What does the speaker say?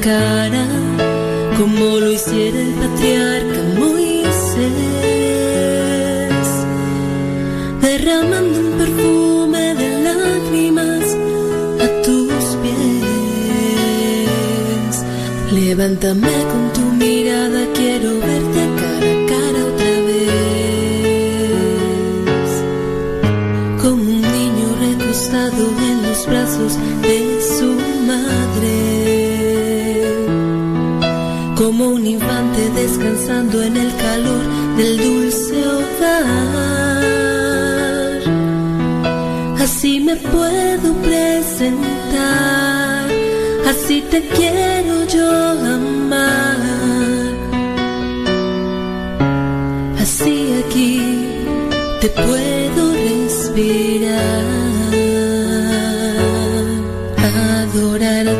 cara, como lo hiciera el patriarca Moisés, derramando un perfume de lágrimas a tus pies. Levántame con tu mirada, quiero verte cara a cara otra vez, como un niño recostado en los brazos de su como un infante descansando en el calor del dulce hogar. Así me puedo presentar, así te quiero yo amar. Así aquí te puedo respirar, como María Magdalena